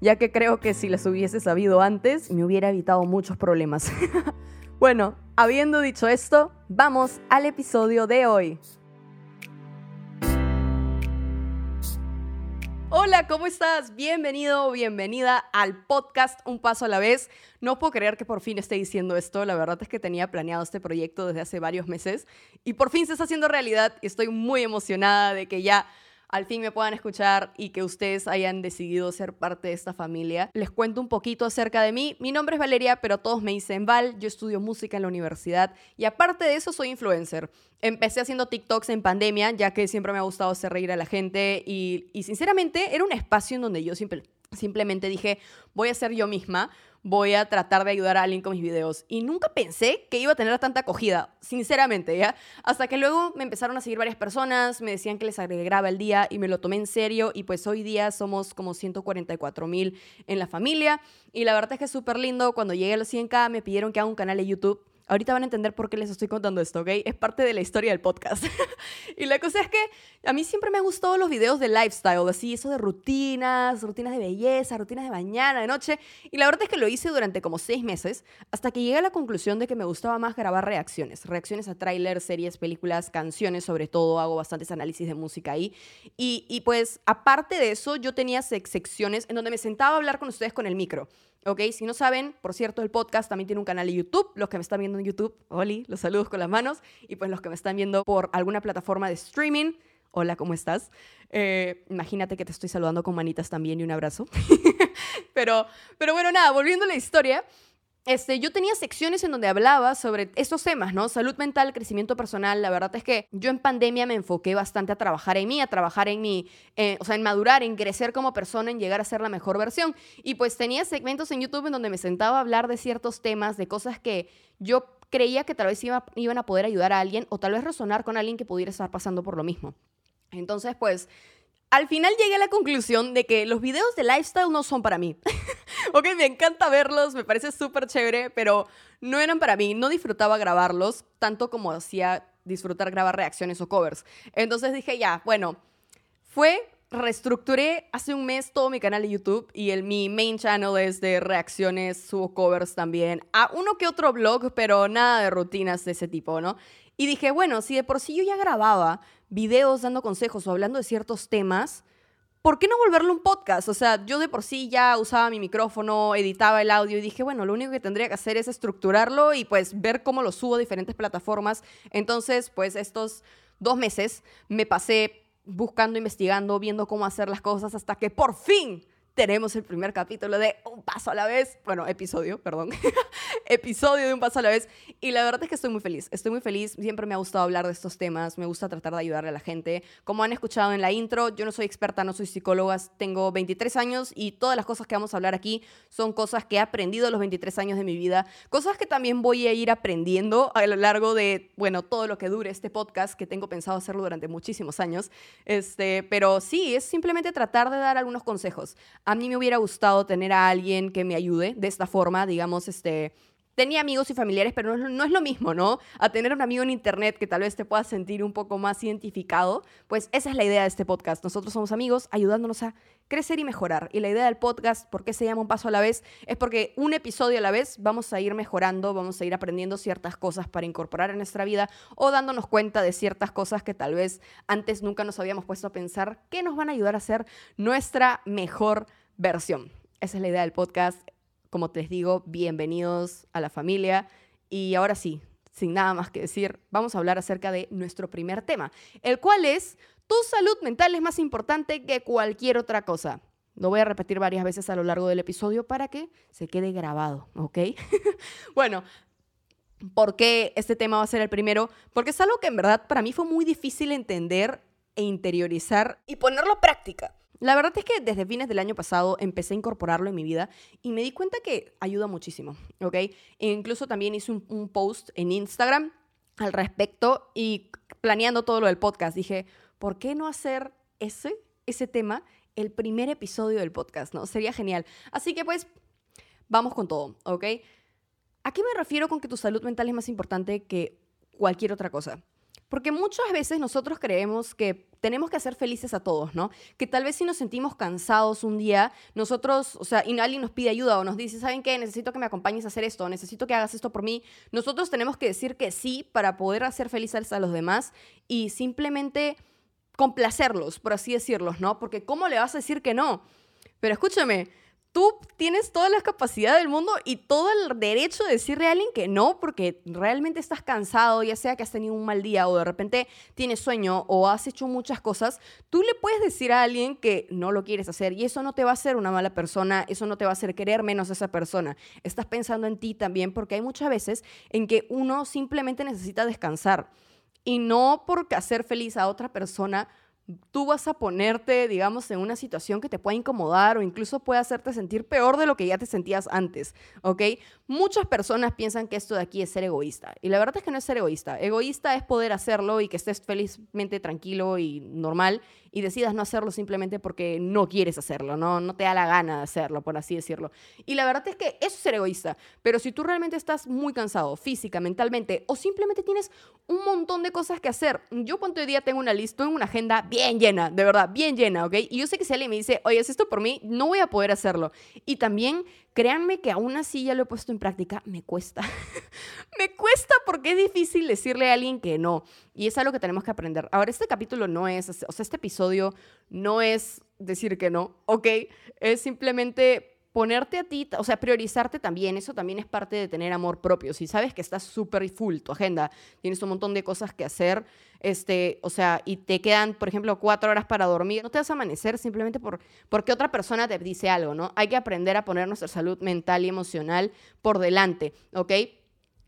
ya que creo que si las hubiese sabido antes me hubiera evitado muchos problemas. bueno, habiendo dicho esto, vamos al episodio de hoy. Hola, ¿cómo estás? Bienvenido o bienvenida al podcast Un Paso a la Vez. No puedo creer que por fin esté diciendo esto. La verdad es que tenía planeado este proyecto desde hace varios meses y por fin se está haciendo realidad. Estoy muy emocionada de que ya al fin me puedan escuchar y que ustedes hayan decidido ser parte de esta familia. Les cuento un poquito acerca de mí. Mi nombre es Valeria, pero todos me dicen Val. Yo estudio música en la universidad y aparte de eso soy influencer. Empecé haciendo TikToks en pandemia, ya que siempre me ha gustado hacer reír a la gente y, sinceramente era un espacio en donde yo siempre, simplemente dije, voy a ser yo misma voy a tratar de ayudar a alguien con mis videos. Y nunca pensé que iba a tener tanta acogida, sinceramente, ¿ya? Hasta que luego me empezaron a seguir varias personas, me decían que les agregaba el día y me lo tomé en serio. Y pues hoy día somos como 144 mil en la familia. Y la verdad es que es súper lindo. Cuando llegué a los 100k me pidieron que haga un canal de YouTube Ahorita van a entender por qué les estoy contando esto, ¿ok? Es parte de la historia del podcast. y la cosa es que a mí siempre me han gustado los videos de lifestyle, así, eso de rutinas, rutinas de belleza, rutinas de mañana, de noche. Y la verdad es que lo hice durante como seis meses, hasta que llegué a la conclusión de que me gustaba más grabar reacciones. Reacciones a trailers, series, películas, canciones, sobre todo. Hago bastantes análisis de música ahí. Y, y pues, aparte de eso, yo tenía secciones en donde me sentaba a hablar con ustedes con el micro. ¿ok? Si no saben, por cierto, el podcast también tiene un canal de YouTube. Los que me están viendo YouTube, Oli, los saludos con las manos. Y pues los que me están viendo por alguna plataforma de streaming, hola, ¿cómo estás? Eh, imagínate que te estoy saludando con manitas también y un abrazo. pero, pero bueno, nada, volviendo a la historia. Este, yo tenía secciones en donde hablaba sobre estos temas, ¿no? Salud mental, crecimiento personal. La verdad es que yo en pandemia me enfoqué bastante a trabajar en mí, a trabajar en mi, eh, o sea, en madurar, en crecer como persona, en llegar a ser la mejor versión. Y pues tenía segmentos en YouTube en donde me sentaba a hablar de ciertos temas, de cosas que yo creía que tal vez iban a poder ayudar a alguien o tal vez resonar con alguien que pudiera estar pasando por lo mismo. Entonces, pues al final llegué a la conclusión de que los videos de lifestyle no son para mí. ok, me encanta verlos, me parece súper chévere, pero no eran para mí. No disfrutaba grabarlos tanto como hacía disfrutar grabar reacciones o covers. Entonces dije, ya, bueno, fue, reestructuré hace un mes todo mi canal de YouTube y el, mi main channel es de reacciones, subo covers también, a uno que otro blog, pero nada de rutinas de ese tipo, ¿no? Y dije, bueno, si de por sí yo ya grababa videos dando consejos o hablando de ciertos temas, ¿por qué no volverlo un podcast? O sea, yo de por sí ya usaba mi micrófono, editaba el audio y dije, bueno, lo único que tendría que hacer es estructurarlo y pues ver cómo lo subo a diferentes plataformas. Entonces, pues estos dos meses me pasé buscando, investigando, viendo cómo hacer las cosas hasta que por fin tenemos el primer capítulo de Un Paso a la Vez, bueno, episodio, perdón, episodio de Un Paso a la Vez. Y la verdad es que estoy muy feliz, estoy muy feliz, siempre me ha gustado hablar de estos temas, me gusta tratar de ayudarle a la gente. Como han escuchado en la intro, yo no soy experta, no soy psicóloga, tengo 23 años y todas las cosas que vamos a hablar aquí son cosas que he aprendido a los 23 años de mi vida, cosas que también voy a ir aprendiendo a lo largo de, bueno, todo lo que dure este podcast, que tengo pensado hacerlo durante muchísimos años. Este, pero sí, es simplemente tratar de dar algunos consejos a mí me hubiera gustado tener a alguien que me ayude de esta forma, digamos, este, tenía amigos y familiares, pero no, es lo mismo, ¿no? A tener un amigo en internet que tal vez te pueda sentir un poco más identificado, pues esa es la idea de este podcast. Nosotros somos amigos ayudándonos a crecer y mejorar. Y la idea del podcast, ¿por qué se llama un paso a la vez? Es porque un episodio a la vez vamos a ir mejorando, vamos a ir aprendiendo ciertas cosas para incorporar en nuestra vida o dándonos cuenta de ciertas cosas que tal vez antes nunca nos habíamos puesto a pensar que nos van a ayudar a ser nuestra mejor versión. Esa es la idea del podcast. Como te digo, bienvenidos a la familia. Y ahora sí, sin nada más que decir, vamos a hablar acerca de nuestro primer tema, el cual es, tu salud mental es más importante que cualquier otra cosa. Lo voy a repetir varias veces a lo largo del episodio para que se quede grabado, ¿ok? bueno, ¿por qué este tema va a ser el primero? Porque es algo que en verdad para mí fue muy difícil entender e interiorizar y ponerlo práctica. La verdad es que desde fines del año pasado empecé a incorporarlo en mi vida y me di cuenta que ayuda muchísimo, ¿ok? E incluso también hice un, post en Instagram al respecto y planeando todo lo del podcast dije, ¿por qué no hacer ese, ese tema el primer episodio del podcast, ¿no? Sería genial. Así que pues, vamos con todo, ¿ok? ¿A qué me refiero con que tu salud mental es más importante que cualquier otra cosa? Porque muchas veces nosotros creemos que tenemos que hacer felices a todos, ¿no? Que tal vez si nos sentimos cansados un día, nosotros, o sea, y alguien nos pide ayuda o nos dice, ¿saben qué? Necesito que me acompañes a hacer esto, necesito que hagas esto por mí. Nosotros tenemos que decir que sí para poder hacer felices a los demás y simplemente complacerlos, por así decirlo, ¿no? Porque ¿cómo le vas a decir que no? Pero escúchame, tú tienes todas las capacidades del mundo y todo el derecho de decirle a alguien que no, porque realmente estás cansado, ya sea que has tenido un mal día o de repente tienes sueño o has hecho muchas cosas, tú le puedes decir a alguien que no lo quieres hacer y eso no te va a hacer una mala persona, eso no te va a hacer querer menos a esa persona. Estás pensando en ti también porque hay muchas veces en que uno simplemente necesita descansar y no porque hacer feliz a otra persona tú vas a ponerte, digamos, en una situación que te pueda incomodar o incluso puede hacerte sentir peor de lo que ya te sentías antes, ¿ok? Muchas personas piensan que esto de aquí es ser egoísta y la verdad es que no es ser egoísta. Egoísta es poder hacerlo y que estés felizmente tranquilo y normal y decidas no hacerlo simplemente porque no quieres hacerlo, ¿no? No te da la gana de hacerlo, por así decirlo. Y la verdad es que eso es ser egoísta, pero si tú realmente estás muy cansado física, mentalmente o simplemente tienes un montón de cosas que hacer, yo cuánto día tengo una lista, en una agenda bien llena, de verdad, bien llena, ¿ok? Y yo sé que si alguien me dice, oye, es esto por mí, no voy a poder hacerlo. Y también créanme que aún así ya lo he puesto en práctica, me cuesta. me cuesta porque es difícil decirle a alguien que no. Y es algo que tenemos que aprender. Ahora, este capítulo no es, o sea, este episodio no es decir que no, ¿ok? Es simplemente ponerte a ti, o sea, priorizarte también, eso también es parte de tener amor propio. Si sabes que estás súper full tu agenda, tienes un montón de cosas que hacer, este, o sea, y te quedan, por ejemplo, cuatro horas para dormir, no te vas a amanecer simplemente por, porque otra persona te dice algo, ¿no? Hay que aprender a poner nuestra salud mental y emocional por delante, ¿ok?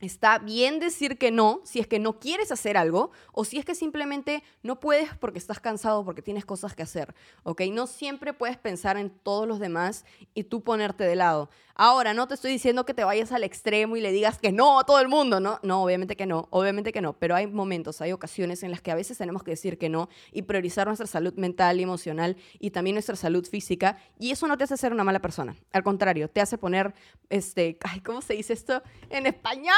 Está bien decir que no si es que no quieres hacer algo o si es que simplemente no puedes porque estás cansado, porque tienes cosas que hacer, ¿ok? No siempre puedes pensar en todos los demás y tú ponerte de lado. Ahora, no te estoy diciendo que te vayas al extremo y le digas que no a todo el mundo, ¿no? No, obviamente que no, obviamente que no, pero hay momentos, hay ocasiones en las que a veces tenemos que decir que no y priorizar nuestra salud mental y emocional y también nuestra salud física y eso no te hace ser una mala persona, al contrario, te hace poner, este, ¿cómo se dice esto en español?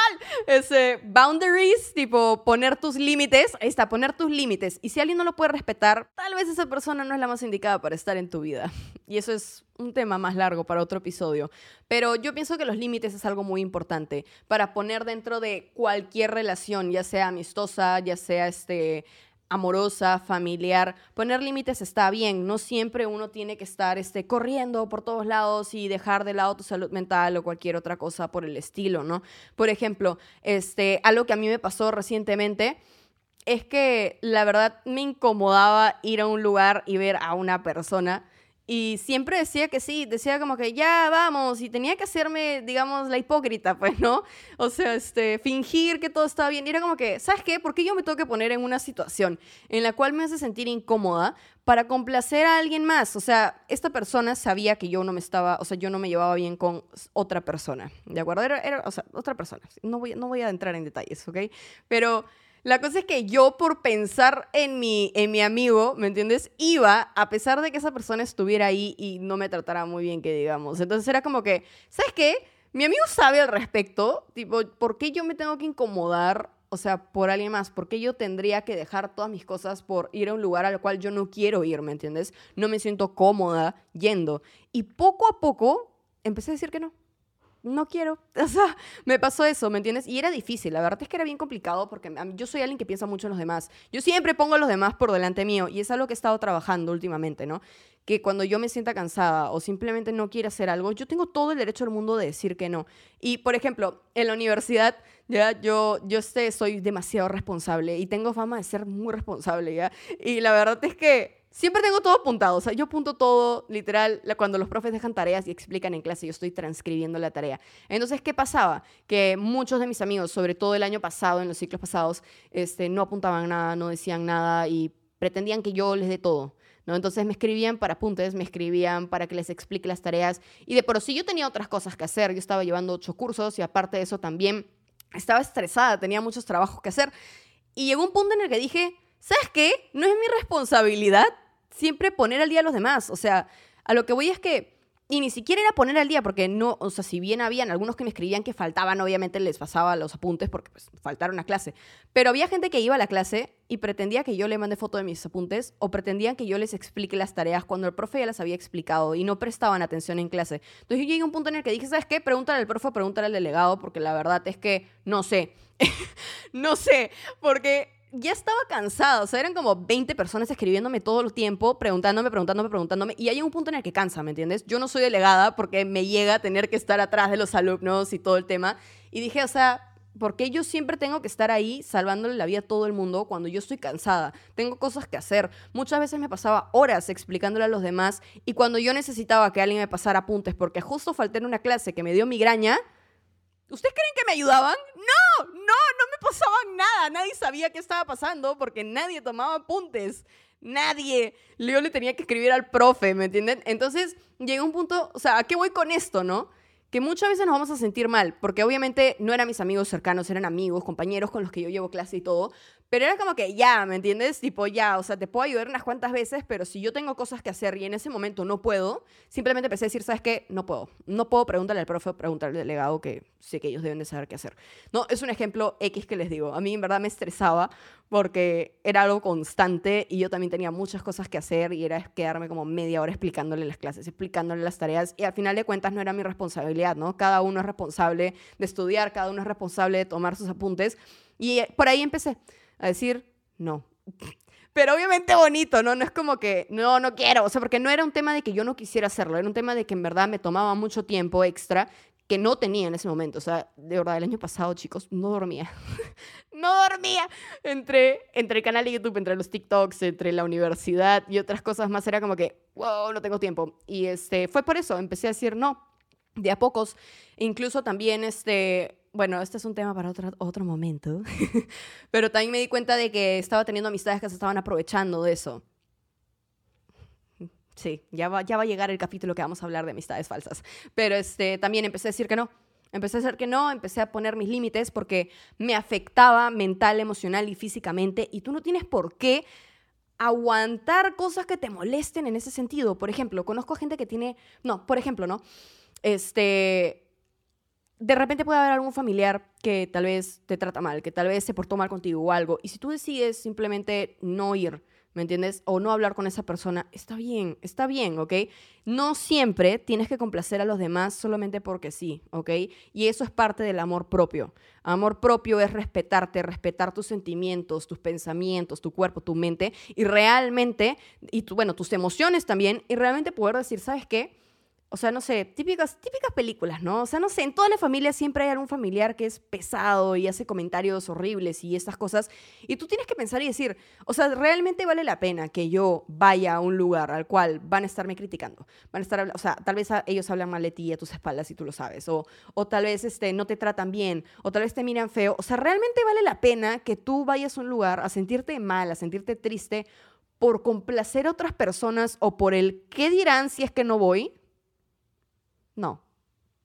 Ese, boundaries, tipo poner tus límites, ahí está, poner tus límites. Y si alguien no lo puede respetar, tal vez esa persona no es la más indicada para estar en tu vida. Y eso es un tema más largo para otro episodio, pero yo pienso que los límites es algo muy importante para poner dentro de cualquier relación, ya sea amistosa, ya sea este amorosa, familiar, poner límites está bien, no siempre uno tiene que estar este, corriendo por todos lados y dejar de lado tu salud mental o cualquier otra cosa por el estilo, ¿no? Por ejemplo, este, algo que a mí me pasó recientemente es que la verdad me incomodaba ir a un lugar y ver a una persona y siempre decía que sí, decía como que ya vamos, y tenía que hacerme, digamos, la hipócrita, pues, ¿no? O sea, este, fingir que todo estaba bien. Y era como que, ¿sabes qué? ¿Por qué yo me tengo que poner en una situación en la cual me hace sentir incómoda para complacer a alguien más? O sea, esta persona sabía que yo no me estaba, o sea, yo no me llevaba bien con otra persona, ¿de acuerdo? Era, era o sea, otra persona. No voy, no voy a entrar en detalles, ¿ok? Pero la cosa es que yo por pensar en mi, en mi amigo, ¿me entiendes? Iba a pesar de que esa persona estuviera ahí y no me tratara muy bien, que digamos. Entonces era como que, ¿sabes qué? Mi amigo sabe al respecto, tipo, ¿por qué yo me tengo que incomodar? O sea, por alguien más, ¿por qué yo tendría que dejar todas mis cosas por ir a un lugar al cual yo no quiero ir, ¿me entiendes? No me siento cómoda yendo. Y poco a poco empecé a decir que no no quiero. O sea, me pasó eso, ¿me entiendes? Y era difícil, la verdad es que era bien complicado porque yo soy alguien que piensa mucho en los demás. Yo siempre pongo a los demás por delante mío y es algo que he estado trabajando últimamente, ¿no? Que cuando yo me sienta cansada o simplemente no quiero hacer algo, yo tengo todo el derecho del mundo de decir que no. Y, por ejemplo, en la universidad, ya yo, yo sé, soy demasiado responsable y tengo fama de ser muy responsable, ¿ya? Y la verdad es que Siempre tengo todo apuntado, o sea, yo apunto todo, literal, cuando los profes dejan tareas y explican en clase, yo estoy transcribiendo la tarea. Entonces, ¿qué pasaba? Que muchos de mis amigos, sobre todo el año pasado, en los ciclos pasados, este, no apuntaban nada, no decían nada y pretendían que yo les dé todo. ¿no? Entonces me escribían para apuntes, me escribían para que les explique las tareas y de por sí yo tenía otras cosas que hacer, yo estaba llevando ocho cursos y aparte de eso también estaba estresada, tenía muchos trabajos que hacer y llegó un punto en el que dije, ¿sabes qué? No es mi responsabilidad siempre poner al día a los demás, o sea, a lo que voy es que y ni siquiera era poner al día, porque no, o sea, si bien habían algunos que me escribían que faltaban, obviamente les pasaba los apuntes porque pues, faltaron a clase. Pero había gente que iba a la clase y pretendía que yo le mande foto de mis apuntes o pretendían que yo les explique las tareas cuando el profe ya las había explicado y no prestaban atención en clase. Entonces yo llegué a un punto en el que dije, ¿sabes qué? Pregúntale al profe, pregúntale al delegado, porque la verdad es que no sé. no sé, porque ya estaba cansada, o sea, eran como 20 personas escribiéndome todo el tiempo, preguntándome, preguntándome, preguntándome, y hay un punto en el que cansa, ¿me entiendes? Yo no soy delegada porque me llega a tener que estar atrás de los alumnos y todo el tema, y dije, o sea, ¿por qué yo siempre tengo que estar ahí salvándole la vida a todo el mundo cuando yo estoy cansada? Tengo cosas que hacer. Muchas veces me pasaba horas explicándole a los demás y cuando yo necesitaba que alguien me pasara apuntes porque justo falté en una clase que me dio migraña, ¿Ustedes creen que me ayudaban? No, no, no me pasaban nada. Nadie sabía qué estaba pasando porque nadie tomaba apuntes. Nadie. Leo le tenía que escribir al profe, ¿me entienden? Entonces llegó un punto, o sea, ¿a qué voy con esto, no? Que muchas veces nos vamos a sentir mal, porque obviamente no eran mis amigos cercanos, eran amigos, compañeros con los que yo llevo clase y todo, pero era como que ya, ¿me entiendes? Tipo, ya, o sea, te puedo ayudar unas cuantas veces, pero si yo tengo cosas que hacer y en ese momento no puedo, simplemente empecé a decir, ¿sabes qué? No puedo. No puedo preguntarle al profe, preguntarle al delegado, que sé que ellos deben de saber qué hacer. No, es un ejemplo X que les digo. A mí en verdad me estresaba porque era algo constante y yo también tenía muchas cosas que hacer y era quedarme como media hora explicándole las clases, explicándole las tareas y al final de cuentas no era mi responsabilidad, ¿no? Cada uno es responsable de estudiar, cada uno es responsable de tomar sus apuntes y por ahí empecé a decir no. Pero obviamente bonito, ¿no? No es como que, no, no quiero, o sea, porque no era un tema de que yo no quisiera hacerlo, era un tema de que en verdad me tomaba mucho tiempo extra que no tenía en ese momento. O sea, de verdad, el año pasado, chicos, no dormía. no dormía. Entre, entre el canal de YouTube, entre los TikToks, entre la universidad y otras cosas más, era como que, wow, no tengo tiempo. Y este, fue por eso, empecé a decir no, de a pocos. Incluso también, este, bueno, este es un tema para otro, otro momento, pero también me di cuenta de que estaba teniendo amistades que se estaban aprovechando de eso. Sí, ya va, ya va a llegar el capítulo que vamos a hablar de amistades falsas, pero este, también empecé a decir que no. Empecé a decir que no, empecé a poner mis límites porque me afectaba mental, emocional y físicamente y tú no tienes por qué aguantar cosas que te molesten en ese sentido. Por ejemplo, conozco gente que tiene, no, por ejemplo, ¿no? Este, de repente puede haber algún familiar que tal vez te trata mal, que tal vez se portó mal contigo o algo, y si tú decides simplemente no ir, ¿me entiendes? O no hablar con esa persona, está bien, está bien, ¿ok? No siempre tienes que complacer a los demás solamente porque sí, ¿ok? Y eso es parte del amor propio. Amor propio es respetarte, respetar tus sentimientos, tus pensamientos, tu cuerpo, tu mente, y realmente, y tu, bueno, tus emociones también, y realmente poder decir, ¿sabes qué? O sea, no sé, típicas, típicas películas, ¿no? O sea, no sé, en toda la familia siempre hay algún familiar que es pesado y hace comentarios horribles y estas cosas. Y tú tienes que pensar y decir, o sea, realmente vale la pena que yo vaya a un lugar al cual van a estarme criticando. Van a estar, o sea, tal vez ellos hablan mal de ti a tus espaldas y tú lo sabes. O, o tal vez este, no te tratan bien. O tal vez te miran feo. O sea, realmente vale la pena que tú vayas a un lugar a sentirte mal, a sentirte triste por complacer a otras personas o por el qué dirán si es que no voy. No,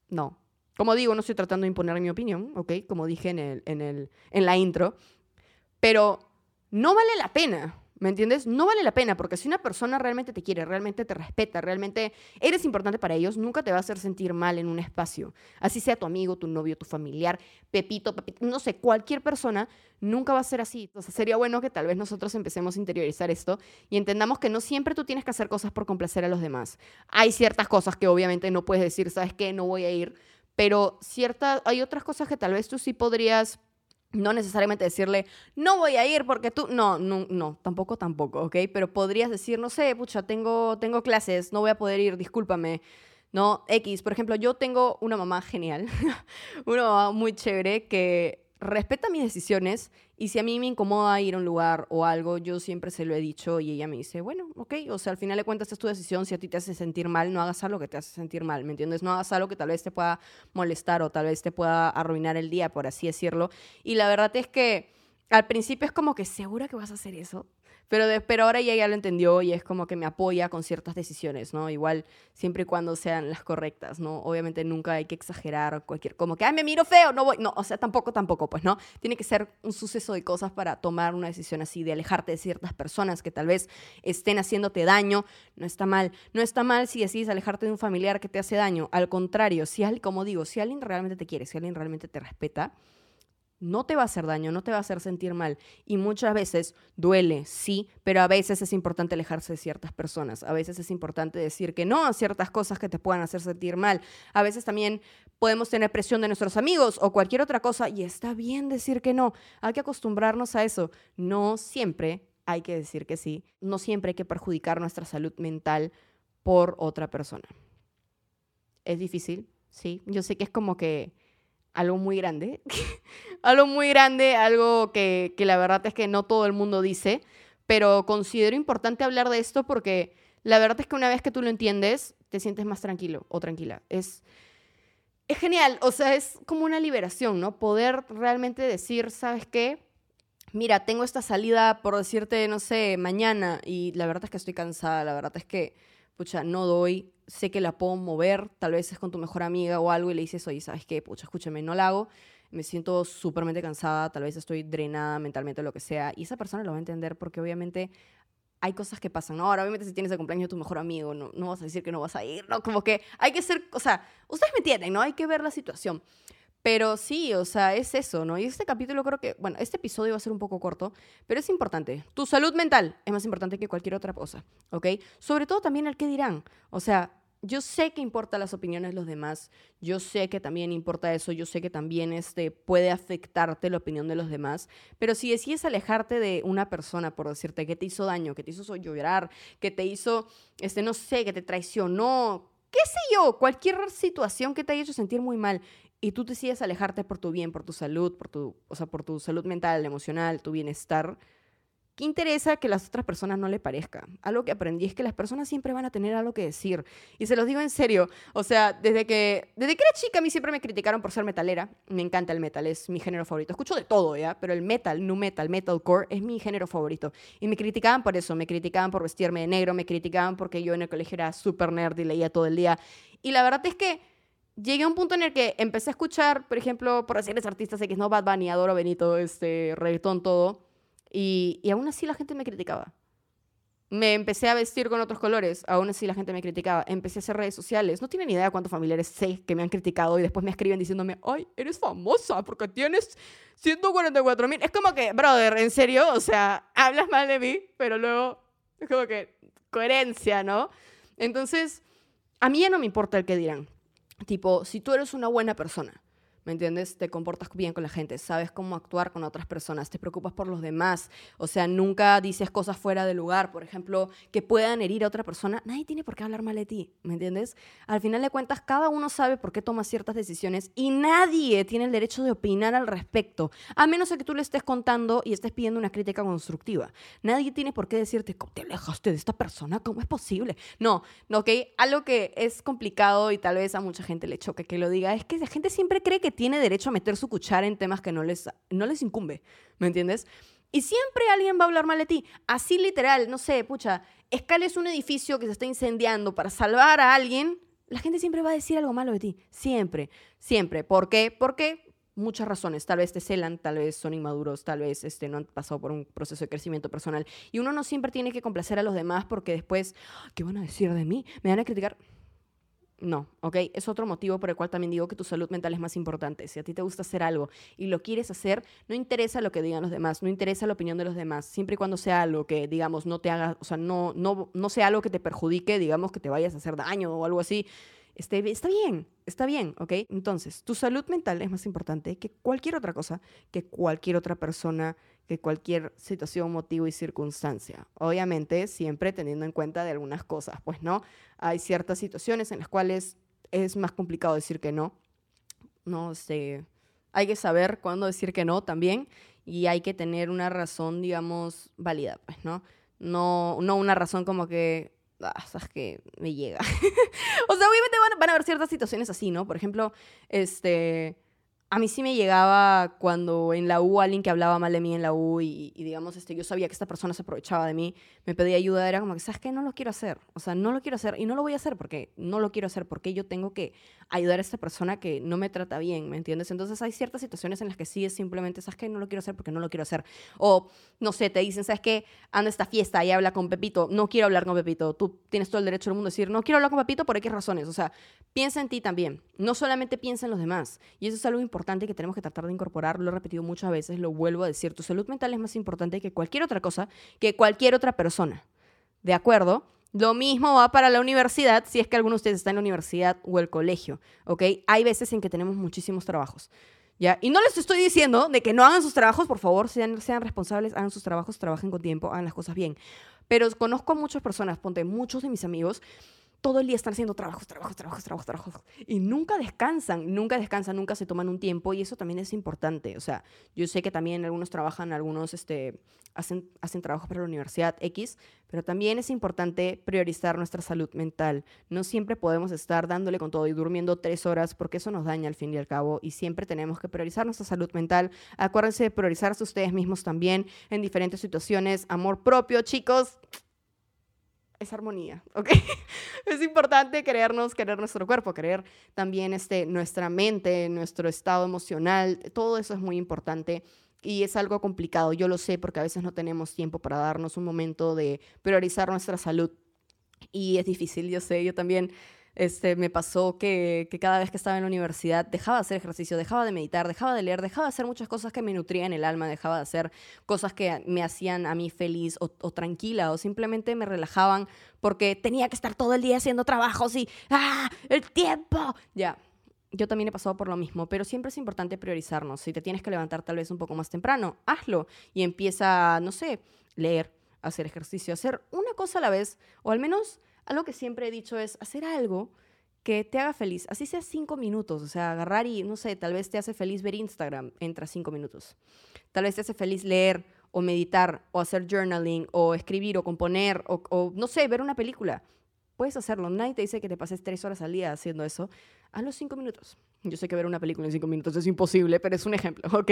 no. Como digo, no estoy tratando de imponer mi opinión, ¿ok? Como dije en, el, en, el, en la intro. Pero no vale la pena ¿Me entiendes? No vale la pena porque si una persona realmente te quiere, realmente te respeta, realmente eres importante para ellos, nunca te va a hacer sentir mal en un espacio. Así sea tu amigo, tu novio, tu familiar, Pepito, Pepito, no sé, cualquier persona nunca va a ser así. Entonces sería bueno que tal vez nosotros empecemos a interiorizar esto y entendamos que no siempre tú tienes que hacer cosas por complacer a los demás. Hay ciertas cosas que obviamente no puedes decir, ¿sabes qué? No voy a ir, pero cierta, hay otras cosas que tal vez tú sí podrías no necesariamente decirle, no voy a ir porque tú, no, no, no, tampoco, tampoco, ¿ok? Pero podrías decir, no sé, pucha, tengo, tengo clases, no voy a poder ir, discúlpame. No, X, por ejemplo, yo tengo una mamá genial, una mamá muy chévere que respeta mis decisiones y si a mí me incomoda ir a un lugar o algo, yo siempre se lo he dicho y ella me dice, bueno, ok, o sea, al final de cuentas es tu decisión, si a ti te hace sentir mal, no hagas algo que te hace sentir mal, ¿me entiendes? No hagas algo que tal vez te pueda molestar o tal vez te pueda arruinar el día, por así decirlo. Y la verdad es que al principio es como que segura que vas a hacer eso, Pero, de, pero ahora ella ya lo entendió y es como que me apoya con ciertas decisiones, ¿no? Igual, siempre y cuando sean las correctas, ¿no? Obviamente nunca hay que exagerar cualquier, como que, ay, me miro feo, no voy, no, o sea, tampoco, tampoco, pues, ¿no? Tiene que ser un suceso de cosas para tomar una decisión así, de alejarte de ciertas personas que tal vez estén haciéndote daño, no está mal, no está mal si decides alejarte de un familiar que te hace daño, al contrario, si alguien, como digo, si alguien realmente te quiere, si alguien realmente te respeta, no te va a hacer daño, no te va a hacer sentir mal. Y muchas veces duele, sí, pero a veces es importante alejarse de ciertas personas. A veces es importante decir que no a ciertas cosas que te puedan hacer sentir mal. A veces también podemos tener presión de nuestros amigos o cualquier otra cosa y está bien decir que no. Hay que acostumbrarnos a eso. No siempre hay que decir que sí. No siempre hay que perjudicar nuestra salud mental por otra persona. Es difícil, sí. Yo sé que es como que algo muy grande, algo muy grande, algo que, que, la verdad es que no todo el mundo dice, pero considero importante hablar de esto porque la verdad es que una vez que tú lo entiendes, te sientes más tranquilo o tranquila. Es, es genial, o sea, es como una liberación, ¿no? Poder realmente decir, ¿sabes qué? Mira, tengo esta salida por decirte, no sé, mañana y la verdad es que estoy cansada, la verdad es que, pucha, no doy, sé que la puedo mover, tal vez es con tu mejor amiga o algo y le dices, oye, ¿sabes qué? Pucha, escúchame, no la hago, me siento súpermente cansada, tal vez estoy drenada mentalmente, lo que sea, y esa persona lo va a entender porque obviamente hay cosas que pasan, ¿no? Ahora, obviamente, si tienes el cumpleaños de tu mejor amigo, no, no vas a decir que no vas a ir, ¿no? Como que hay que ser, o sea, ustedes me entienden, ¿no? Hay que ver la situación. Pero sí, o sea, es eso, ¿no? Y este capítulo creo que, bueno, este episodio va a ser un poco corto, pero es importante. Tu salud mental es más importante que cualquier otra cosa, ¿ok? Sobre todo también el qué dirán. O sea, yo sé que importa las opiniones de los demás, yo sé que también importa eso, yo sé que también este, puede afectarte la opinión de los demás, pero si decides alejarte de una persona por decirte que te hizo daño, que te hizo llorar, que te hizo, este, no sé, que te traicionó, qué sé yo, cualquier situación que te haya hecho sentir muy mal y tú decides alejarte por tu bien, por tu salud, por tu, o sea, por tu salud mental, emocional, tu bienestar, ¿Qué interesa que las otras personas no le parezca? Algo que aprendí es que las personas siempre van a tener algo que decir. Y se los digo en serio. O sea, desde que, desde que era chica a mí siempre me criticaron por ser metalera. Me encanta el metal, es mi género favorito. Escucho de todo, ¿ya? Pero el metal, nu metal, metalcore, es mi género favorito. Y me criticaban por eso. Me criticaban por vestirme de negro, me criticaban porque yo en el colegio era súper nerd y leía todo el día. Y la verdad es que llegué a un punto en el que empecé a escuchar, por ejemplo, por decirles artistas X, ¿no? Bad Bunny, adoro Benito, este, reggaetón, todo. Y, y aún así la gente me criticaba. Me empecé a vestir con otros colores, aún así la gente me criticaba. Empecé a hacer redes sociales. No tienen idea cuántos familiares sé que me han criticado y después me escriben diciéndome, ay, eres famosa porque tienes 144 mil. Es como que, brother, en serio, o sea, hablas mal de mí, pero luego es como que coherencia, ¿no? Entonces, a mí ya no me importa el que dirán. Tipo, si tú eres una buena persona, ¿me entiendes? Te comportas bien con la gente, sabes cómo actuar con otras personas, te preocupas por los demás, o sea, nunca dices cosas fuera de lugar, por ejemplo, que puedan herir a otra persona, nadie tiene por qué hablar mal de ti, ¿me entiendes? Al final de cuentas, cada uno sabe por qué toma ciertas decisiones y nadie tiene el derecho de opinar al respecto, a menos que tú le estés contando y estés pidiendo una crítica constructiva. Nadie tiene por qué decirte, ¿cómo te alejaste de esta persona? ¿Cómo es posible? No, ¿ok? Algo que es complicado y tal vez a mucha gente le choque que lo diga, es que la gente siempre cree que tiene derecho a meter su cuchara en temas que no les, no les incumbe, ¿me entiendes? Y siempre alguien va a hablar mal de ti. Así literal, no sé, pucha, escales un edificio que se está incendiando para salvar a alguien, la gente siempre va a decir algo malo de ti. Siempre, siempre. ¿Por qué? Porque muchas razones. Tal vez te celan, tal vez son inmaduros, tal vez este, no han pasado por un proceso de crecimiento personal. Y uno no siempre tiene que complacer a los demás porque después, ¿qué van a decir de mí? ¿Me van a criticar? No, ¿ok? Es otro motivo por el cual también digo que tu salud mental es más importante. Si a ti te gusta hacer algo y lo quieres hacer, no interesa lo que digan los demás, no interesa la opinión de los demás, siempre y cuando sea algo que, digamos, no te haga, o sea, no, no, no sea algo que te perjudique, digamos, que te vayas a hacer daño o algo así. Este, está bien, está bien, ¿ok? Entonces, tu salud mental es más importante que cualquier otra cosa, que cualquier otra persona, que cualquier situación, motivo y circunstancia. Obviamente, siempre teniendo en cuenta de algunas cosas, pues, ¿no? Hay ciertas situaciones en las cuales es más complicado decir que no. No sé. Hay que saber cuándo decir que no también y hay que tener una razón, digamos, válida, pues, ¿no? No, no una razón como que ah, sabes que me llega. o sea, obviamente van, van, a haber ciertas situaciones así, ¿no? Por ejemplo, este, a mí sí me llegaba cuando en la U alguien que hablaba mal de mí en la U y, digamos, este, yo sabía que esta persona se aprovechaba de mí, me pedía ayuda, era como que, ¿sabes qué? No lo quiero hacer. O sea, no lo quiero hacer y no lo voy a hacer porque no lo quiero hacer, porque yo tengo que ayudar a esta persona que no me trata bien, ¿me entiendes? Entonces hay ciertas situaciones en las que sí es simplemente, ¿sabes qué? No lo quiero hacer porque no lo quiero hacer. O, no sé, te dicen, ¿sabes qué? Anda a esta fiesta y habla con Pepito. No quiero hablar con Pepito. Tú tienes todo el derecho del mundo a decir, no quiero hablar con Pepito por X razones. O sea, piensa en ti también. No solamente piensa en los demás. Y eso es algo importante que tenemos que tratar de incorporar, lo he repetido muchas veces, lo vuelvo a decir, tu salud mental es más importante que cualquier otra cosa, que cualquier otra persona. ¿De acuerdo? Lo mismo va para la universidad, si es que alguno de ustedes está en la universidad o el colegio, ¿ok? Hay veces en que tenemos muchísimos trabajos, ¿ya? Y no les estoy diciendo de que no hagan sus trabajos, por favor, sean, sean responsables, hagan sus trabajos, trabajen con tiempo, hagan las cosas bien. Pero conozco a muchas personas, ponte muchos de mis amigos, todo el día están haciendo trabajos, trabajos, trabajos, trabajos, trabajos. Y nunca descansan, nunca descansan, nunca se toman un tiempo y eso también es importante. O sea, yo sé que también algunos trabajan, algunos este, hacen, hacen trabajos para la universidad X, pero también es importante priorizar nuestra salud mental. No siempre podemos estar dándole con todo y durmiendo tres horas porque eso nos daña al fin y al cabo y siempre tenemos que priorizar nuestra salud mental. Acuérdense de priorizarse ustedes mismos también en diferentes situaciones. Amor propio, chicos es armonía, ¿ok? es importante querernos, querer nuestro cuerpo, querer también este, nuestra mente, nuestro estado emocional, todo eso es muy importante y es algo complicado, yo lo sé porque a veces no tenemos tiempo para darnos un momento de priorizar nuestra salud y es difícil, yo sé, yo también este, me pasó que, cada vez que estaba en la universidad dejaba de hacer ejercicio, dejaba de meditar, dejaba de leer, dejaba de hacer muchas cosas que me nutrían el alma, dejaba de hacer cosas que me hacían a mí feliz o, tranquila o simplemente me relajaban porque tenía que estar todo el día haciendo trabajos y ¡ah! ¡El tiempo! Ya. Yo también he pasado por lo mismo, pero siempre es importante priorizarnos. Si te tienes que levantar tal vez un poco más temprano, hazlo y empieza, no sé, leer, hacer ejercicio, hacer una cosa a la vez, o al menos algo que siempre he dicho es hacer algo que te haga feliz, así sea cinco minutos, o sea, agarrar y, no sé, tal vez te hace feliz ver Instagram, entra cinco minutos. Tal vez te hace feliz leer o meditar o hacer journaling o escribir o componer o, no sé, ver una película. Puedes hacerlo, nadie te dice que te pases tres horas al día haciendo eso. los cinco minutos. Yo sé que ver una película en cinco minutos es imposible, pero es un ejemplo, ¿ok?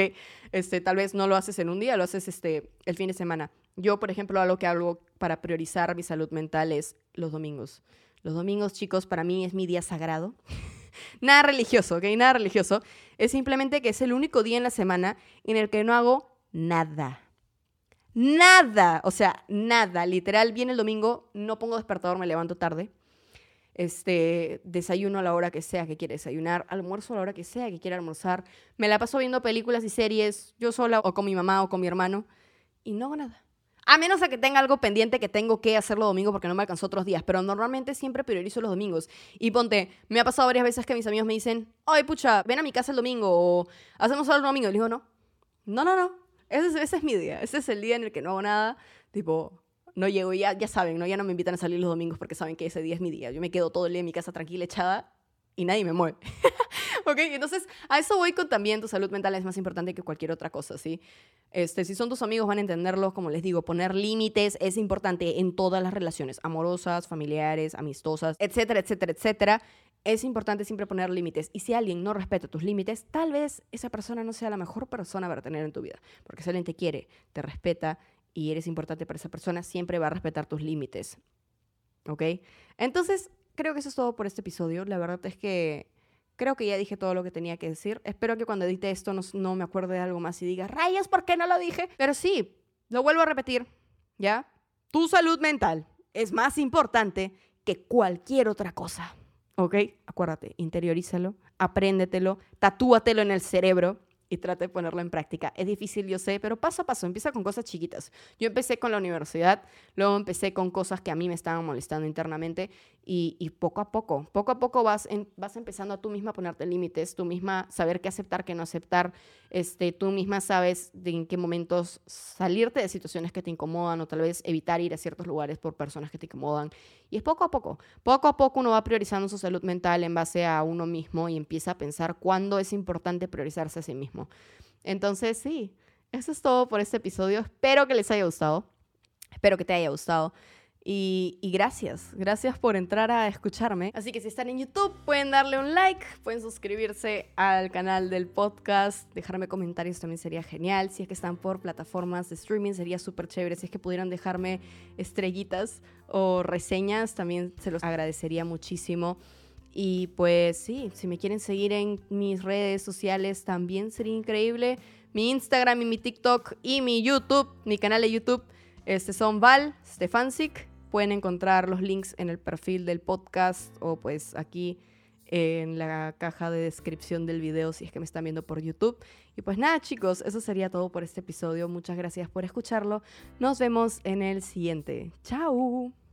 Este, tal vez no lo haces en un día, lo haces este, el fin de semana. Yo, por ejemplo, algo que hago para priorizar mi salud mental es los domingos. Los domingos, chicos, para mí es mi día sagrado. Nada religioso, ¿ok? Nada religioso. Es simplemente que es el único día en la semana en el que no hago nada. Nada. O sea, nada. Literal, viene el domingo, no pongo despertador, me levanto tarde. Este, desayuno a la hora que sea que quiera desayunar, almuerzo a la hora que sea que quiera almorzar. Me la paso viendo películas y series, yo sola o con mi mamá o con mi hermano, y no hago nada. A menos a que tenga algo pendiente que tengo que hacerlo domingo porque no me alcanzó otros días. Pero normalmente siempre priorizo los domingos. Y ponte, me ha pasado varias veces que mis amigos me dicen, ay, pucha, ven a mi casa el domingo o hacemos algo el domingo. Y digo, no, no, no, no. Ese es, ese es mi día. Ese es el día en el que no hago nada. Tipo, no llego ya, ya saben, ¿no? Ya no me invitan a salir los domingos porque saben que ese día es mi día. Yo me quedo todo el día en mi casa tranquila, echada y nadie me mueve. ¿Ok? Entonces, a eso voy con también tu salud mental es más importante que cualquier otra cosa, ¿sí? Este, si son tus amigos van a entenderlo, como les digo, poner límites es importante en todas las relaciones, amorosas, familiares, amistosas, etcétera, etcétera, etcétera. Es importante siempre poner límites. Y si alguien no respeta tus límites, tal vez esa persona no sea la mejor persona para tener en tu vida. Porque si alguien te quiere, te respeta y eres importante para esa persona, siempre va a respetar tus límites. ¿Ok? Entonces, creo que eso es todo por este episodio. La verdad es que Creo que ya dije todo lo que tenía que decir. Espero que cuando edite esto no, me acuerde de algo más y diga, rayas, ¿por qué no lo dije? Pero sí, lo vuelvo a repetir, ¿ya? Tu salud mental es más importante que cualquier otra cosa, ¿ok? Acuérdate, interiorízalo, apréndetelo, tatúatelo en el cerebro y trate de ponerlo en práctica. Es difícil, yo sé, pero paso a paso, empieza con cosas chiquitas. Yo empecé con la universidad, luego empecé con cosas que a mí me estaban molestando internamente y, poco a poco, poco a poco vas, vas empezando a tú misma ponerte límites, tú misma saber qué aceptar, qué no aceptar, este, tú misma sabes de en qué momentos salirte de situaciones que te incomodan o tal vez evitar ir a ciertos lugares por personas que te incomodan. Y es poco a poco, poco a poco uno va priorizando su salud mental en base a uno mismo y empieza a pensar cuándo es importante priorizarse a sí mismo. Entonces, sí, eso es todo por este episodio. Espero que les haya gustado. Espero que te haya gustado. Y, gracias, gracias por entrar a escucharme. Así que si están en YouTube, pueden darle un like, pueden suscribirse al canal del podcast, dejarme comentarios también sería genial. Si es que están por plataformas de streaming, sería súper chévere. Si es que pudieran dejarme estrellitas o reseñas, también se los agradecería muchísimo. Y pues sí, si me quieren seguir en mis redes sociales, también sería increíble. Mi Instagram y mi TikTok y mi YouTube, mi canal de YouTube, este son Val Stefansik Pueden encontrar los links en el perfil del podcast o pues aquí en la caja de descripción del video si es que me están viendo por YouTube. Y pues nada chicos, eso sería todo por este episodio. Muchas gracias por escucharlo. Nos vemos en el siguiente. Chao.